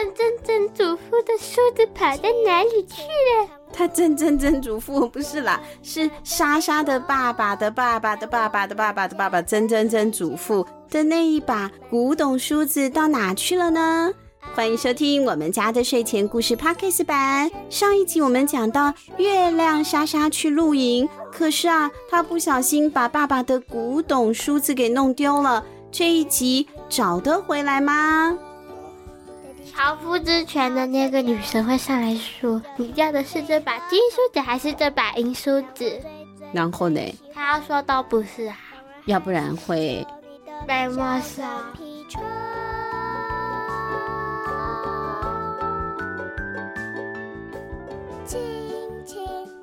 曾曾曾祖父的梳子跑到哪里去了？他曾曾曾祖父不是啦，是莎莎的爸爸的爸爸的爸爸的爸爸的爸爸曾曾曾祖父的那一把古董梳子到哪去了呢？欢迎收听我们家的睡前故事 Podcast 版。上一集我们讲到月亮莎莎去露营，可是啊，她不小心把爸爸的古董梳子给弄丢了。这一集找得回来吗？超夫之泉的那个女生会上来说：“你要的是这把金梳子还是这把银梳子？”然后呢？她要说都不是啊，要不然会被没收。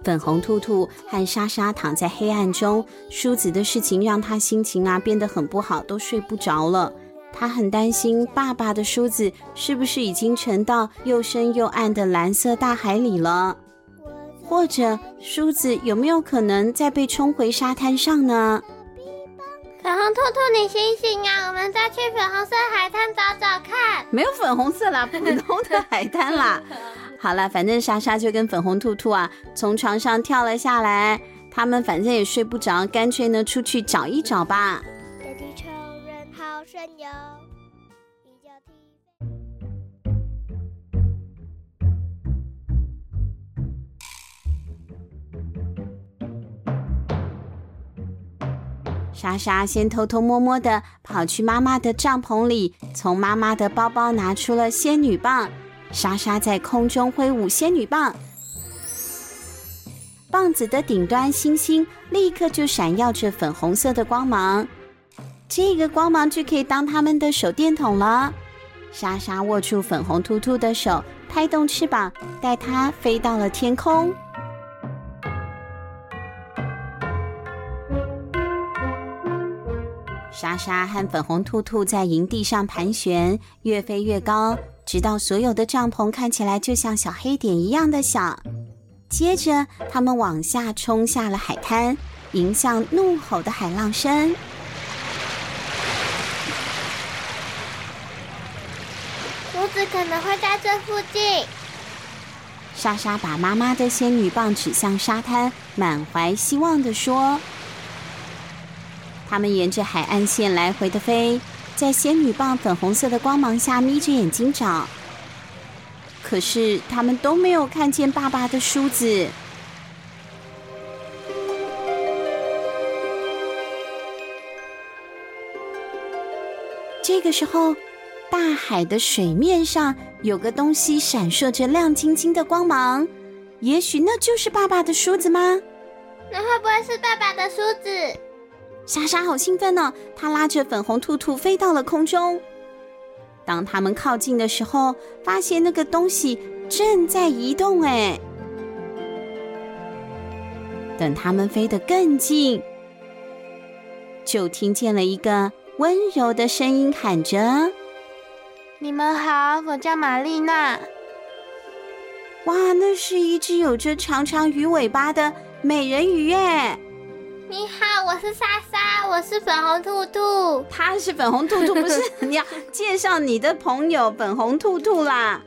粉红兔兔和莎莎躺在黑暗中，梳子的事情让她心情啊变得很不好，都睡不着了。她很担心爸爸的梳子是不是已经沉到又深又暗的蓝色大海里了，或者梳子有没有可能再被冲回沙滩上呢？粉红兔兔，你醒醒啊！我们再去粉红色海滩找找看。没有粉红色啦，普通的海滩啦。好了，反正莎莎就跟粉红兔兔啊，从床上跳了下来。他们反正也睡不着，干脆呢出去找一找吧。莎莎先偷偷摸摸的跑去妈妈的帐篷里，从妈妈的包包拿出了仙女棒。莎莎在空中挥舞仙女棒，棒子的顶端星星立刻就闪耀着粉红色的光芒，这个光芒就可以当他们的手电筒了。莎莎握住粉红兔兔的手，拍动翅膀，带它飞到了天空。莎莎和粉红兔兔在营地上盘旋，越飞越高。直到所有的帐篷看起来就像小黑点一样的小，接着他们往下冲下了海滩，迎向怒吼的海浪声。梳子可能会附近。莎莎把妈妈的仙女棒指向沙滩，满怀希望地说：“他们沿着海岸线来回的飞。”在仙女棒粉红色的光芒下眯着眼睛找，可是他们都没有看见爸爸的梳子。这个时候，大海的水面上有个东西闪烁着亮晶晶的光芒，也许那就是爸爸的梳子吗？那会不会是爸爸的梳子？莎莎好兴奋呢，她拉着粉红兔兔飞到了空中。当他们靠近的时候，发现那个东西正在移动。哎，等他们飞得更近，就听见了一个温柔的声音喊着：“你们好，我叫玛丽娜。”哇，那是一只有着长长鱼尾巴的美人鱼耶！你好，我是莎莎，我是粉红兔兔。他是粉红兔兔，不是？你要介绍你的朋友粉红兔兔啦。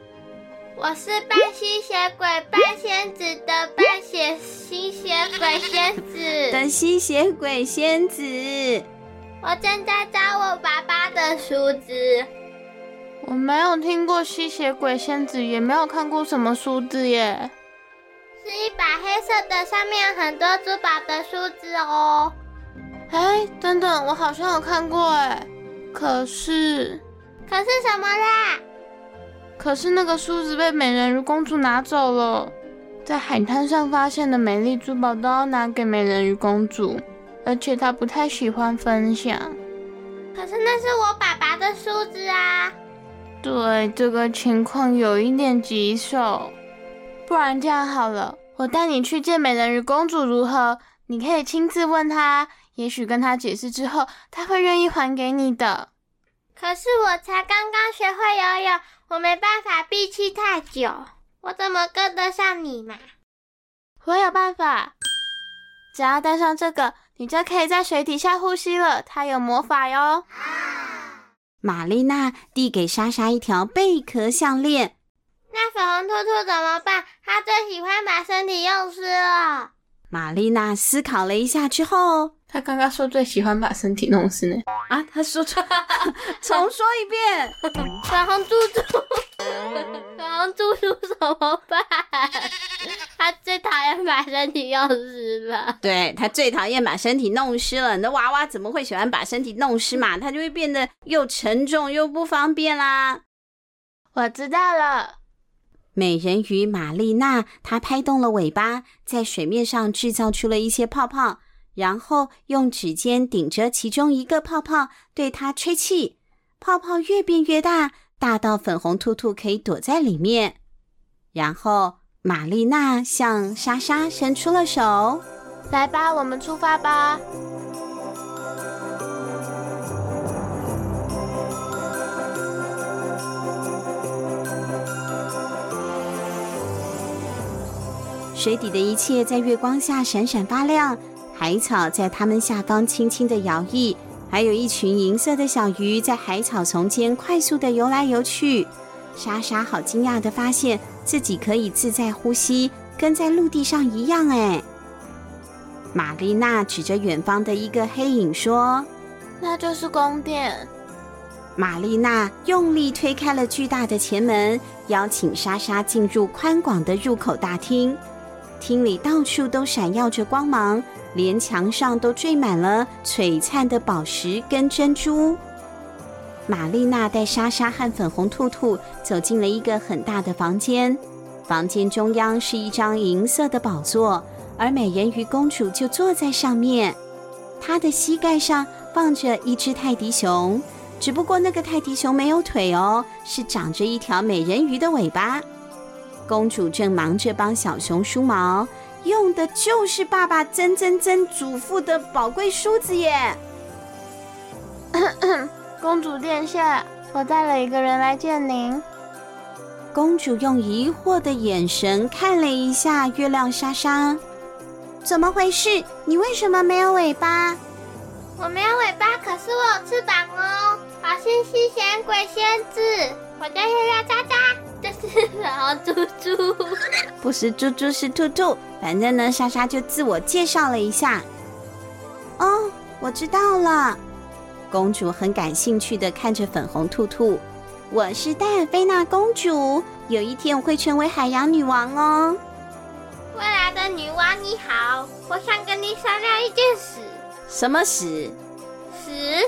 我是半吸血鬼、半仙子的半血吸血鬼仙子的吸血鬼仙子。我正在找我爸爸的梳子。我没有听过吸血鬼仙子，也没有看过什么梳子耶。是一把黑色的，上面有很多珠宝的梳子哦。哎，等等，我好像有看过哎。可是，可是什么啦？可是那个梳子被美人鱼公主拿走了。在海滩上发现的美丽珠宝都要拿给美人鱼公主，而且她不太喜欢分享。可是那是我爸爸的梳子啊。对，这个情况有一点棘手。不然这样好了，我带你去见美人鱼公主如何？你可以亲自问她，也许跟她解释之后，她会愿意还给你的。可是我才刚刚学会游泳，我没办法闭气太久，我怎么跟得上你嘛？我有办法，只要戴上这个，你就可以在水底下呼吸了。它有魔法哟。玛丽娜递给莎莎一条贝壳项链。那粉红兔兔怎么办？它最喜欢把身体用湿了。玛丽娜思考了一下之后，她刚刚说最喜欢把身体弄湿呢。啊，她说错，重说一遍。粉红兔兔，粉红兔兔怎么办？他最讨厌把身体弄湿了。对，他最讨厌把身体弄湿了。你的娃娃怎么会喜欢把身体弄湿嘛？他就会变得又沉重又不方便啦。我知道了。美人鱼玛丽娜，她拍动了尾巴，在水面上制造出了一些泡泡，然后用指尖顶着其中一个泡泡，对它吹气，泡泡越变越大，大到粉红兔兔可以躲在里面。然后玛丽娜向莎莎伸出了手，来吧，我们出发吧。水底的一切在月光下闪闪发亮，海草在它们下方轻轻地摇曳，还有一群银色的小鱼在海草丛间快速地游来游去。莎莎好惊讶地发现自己可以自在呼吸，跟在陆地上一样。哎，玛丽娜指着远方的一个黑影说：“那就是宫殿。”玛丽娜用力推开了巨大的前门，邀请莎莎进入宽广的入口大厅。厅里到处都闪耀着光芒，连墙上都缀满了璀璨的宝石跟珍珠。玛丽娜带莎莎和粉红兔兔走进了一个很大的房间，房间中央是一张银色的宝座，而美人鱼公主就坐在上面。她的膝盖上放着一只泰迪熊，只不过那个泰迪熊没有腿哦，是长着一条美人鱼的尾巴。公主正忙着帮小熊梳毛，用的就是爸爸曾曾曾祖父的宝贵梳子耶。公主殿下，我带了一个人来见您。公主用疑惑的眼神看了一下月亮莎莎，怎么回事？你为什么没有尾巴？我没有尾巴，可是我有翅膀哦。好心西贤鬼仙子，我叫月亮莎莎。这是粉红猪猪，不是猪猪，是兔兔。反正呢，莎莎就自我介绍了一下。哦，我知道了。公主很感兴趣的看着粉红兔兔。我是戴尔菲娜公主，有一天我会成为海洋女王哦。未来的女王你好，我想跟你商量一件事。什么事？屎？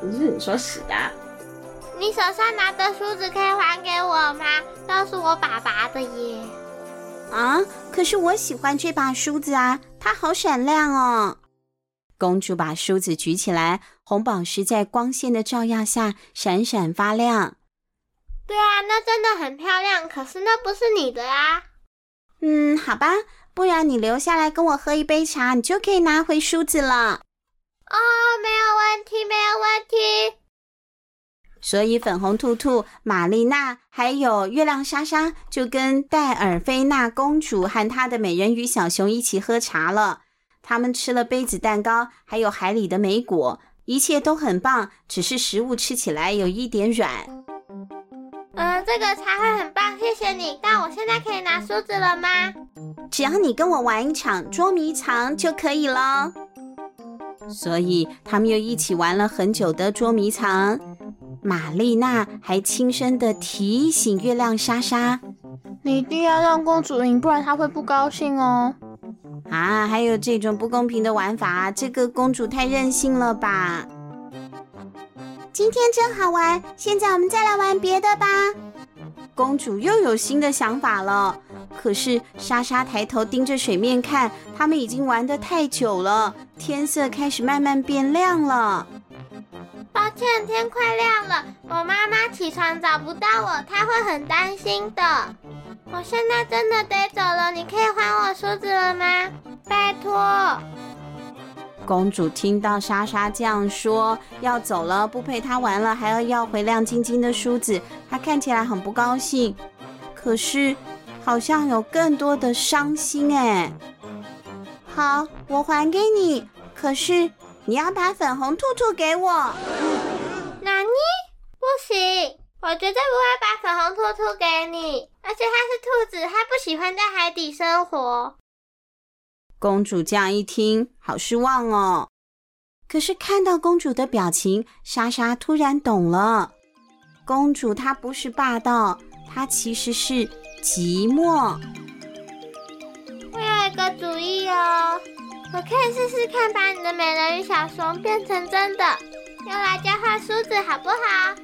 不是你说屎的。你手上拿的梳子可以还给我吗？那是我爸爸的耶。啊，可是我喜欢这把梳子啊，它好闪亮哦。公主把梳子举起来，红宝石在光线的照耀下闪闪发亮。对啊，那真的很漂亮。可是那不是你的啊。嗯，好吧，不然你留下来跟我喝一杯茶，你就可以拿回梳子了。哦，没有问题，没有问题。所以，粉红兔兔、玛丽娜还有月亮莎莎就跟戴尔菲娜公主和她的美人鱼小熊一起喝茶了。他们吃了杯子蛋糕，还有海里的莓果，一切都很棒。只是食物吃起来有一点软。嗯，这个茶会很棒，谢谢你。但我现在可以拿梳子了吗？只要你跟我玩一场捉迷藏就可以了。所以，他们又一起玩了很久的捉迷藏。玛丽娜还轻声的提醒月亮莎莎：“你一定要让公主赢，不然她会不高兴哦。”啊，还有这种不公平的玩法，这个公主太任性了吧？今天真好玩，现在我们再来玩别的吧。公主又有新的想法了。可是莎莎抬头盯着水面看，他们已经玩得太久了，天色开始慢慢变亮了。抱歉，天快亮了，我妈妈起床找不到我，她会很担心的。我现在真的得走了，你可以还我梳子了吗？拜托。公主听到莎莎这样说，要走了，不陪她玩了，还要要回亮晶晶的梳子，她看起来很不高兴。可是好像有更多的伤心哎。好，我还给你，可是。你要把粉红兔兔给我？哪尼？不行我绝对不会把粉红兔兔给你，而且它是兔子，它不喜欢在海底生活。公主这样一听，好失望哦。可是看到公主的表情，莎莎突然懂了。公主她不是霸道，她其实是寂寞。我有一个主意哦，我可以试试看，把你的美人鱼小熊变成真的，用来交换梳子，好不好？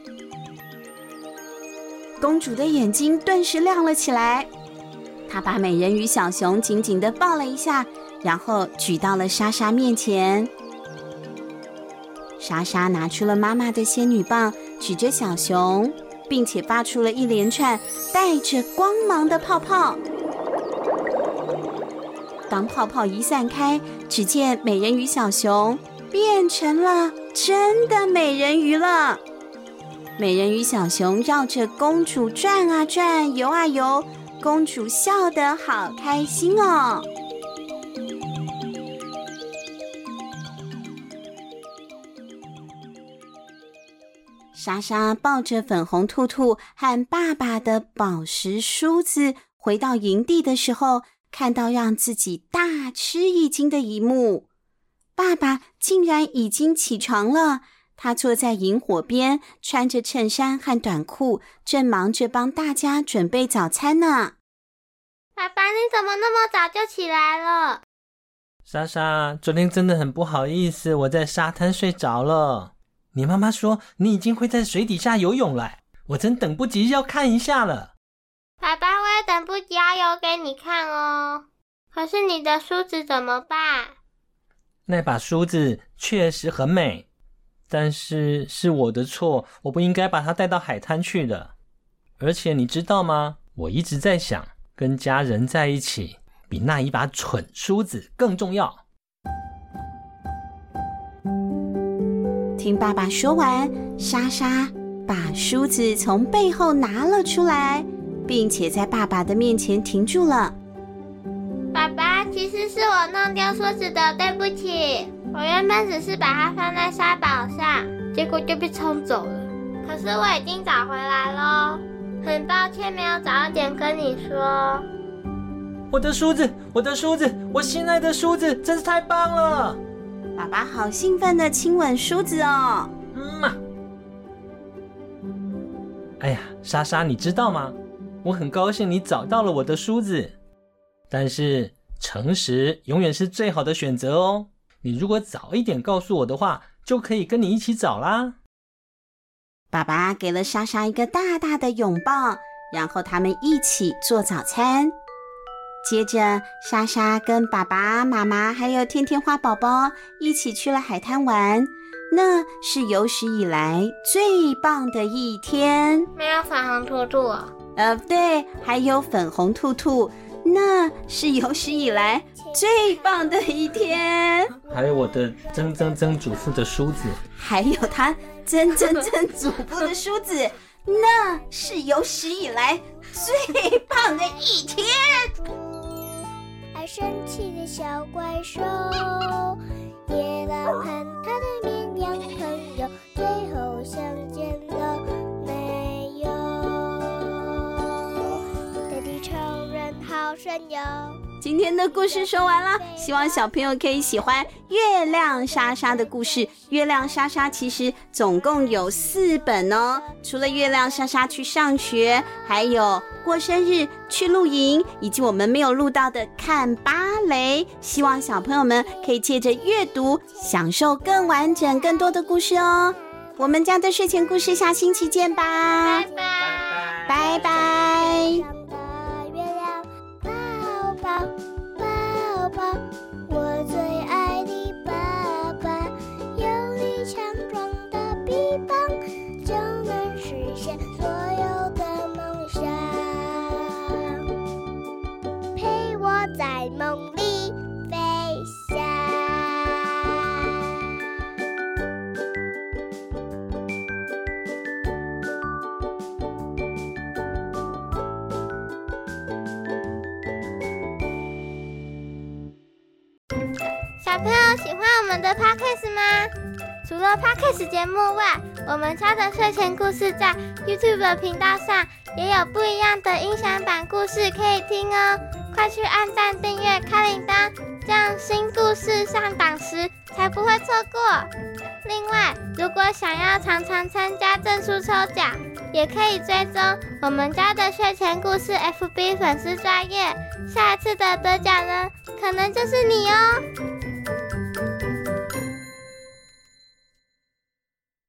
公主的眼睛顿时亮了起来，她把美人鱼小熊紧紧的抱了一下，然后举到了莎莎面前。莎莎拿出了妈妈的仙女棒，举着小熊，并且发出了一连串带着光芒的泡泡。当泡泡一散开，只见美人鱼小熊变成了真的美人鱼了。美人鱼小熊绕着公主转啊转，游啊游，公主笑得好开心哦。莎莎抱着粉红兔兔和爸爸的宝石梳子回到营地的时候，看到让自己大吃一惊的一幕：爸爸竟然已经起床了。他坐在萤火边，穿着衬衫和短裤，正忙着帮大家准备早餐呢。爸爸，你怎么那么早就起来了？莎莎，昨天真的很不好意思，我在沙滩睡着了。你妈妈说你已经会在水底下游泳了，我真等不及要看一下了。不及要游给你看哦。可是你的梳子怎么办？那把梳子确实很美。但是是我的错，我不应该把它带到海滩去的。而且你知道吗？我一直在想，跟家人在一起比那一把蠢梳子更重要。听爸爸说完，莎莎把梳子从背后拿了出来，并且在爸爸的面前停住了。爸爸，其实是我弄丢梳子的，对不起。我原本只是把它放在沙堡上，结果就被冲走了。可是我已经找回来喽，很抱歉没有早点跟你说。我的梳子，我的梳子，我心爱的梳子，真是太棒了！爸爸好兴奋的亲吻梳子哦。嗯嘛。哎呀，莎莎，你知道吗？我很高兴你找到了我的梳子，但是诚实永远是最好的选择哦。你如果早一点告诉我的话，就可以跟你一起找啦。爸爸给了莎莎一个大大的拥抱，然后他们一起做早餐。接着，莎莎跟爸爸妈妈还有天天花宝宝一起去了海滩玩，那是有史以来最棒的一天。没有粉红兔兔啊？呃，对，还有粉红兔兔。那是有史以来最棒的一天，还有我的曾曾曾祖父的梳子，还有他曾曾曾祖父的梳子，那是有史以来最棒的一天。爱生气的小怪兽，野狼和他的绵羊朋友，最后相今天的故事说完了，希望小朋友可以喜欢月亮莎莎的故事。月亮莎莎其实总共有四本哦，除了月亮莎莎去上学，还有过生日、去露营，以及我们没有录到的看芭蕾。希望小朋友们可以借着阅读，享受更完整、更多的故事哦。我们家的睡前故事，下星期见吧，拜拜，拜拜。梦里飞翔小朋友喜欢我们的 podcast 吗？除了 Podcast 节目外，我们家的睡前故事在 YouTube 的频道上也有不一样的音响版故事可以听哦。快去按赞、订阅、开铃铛，这样新故事上档时才不会错过。另外，如果想要常常参加证书抽奖，也可以追踪我们家的睡前故事 FB 粉丝专业，下一次的得奖人可能就是你哦。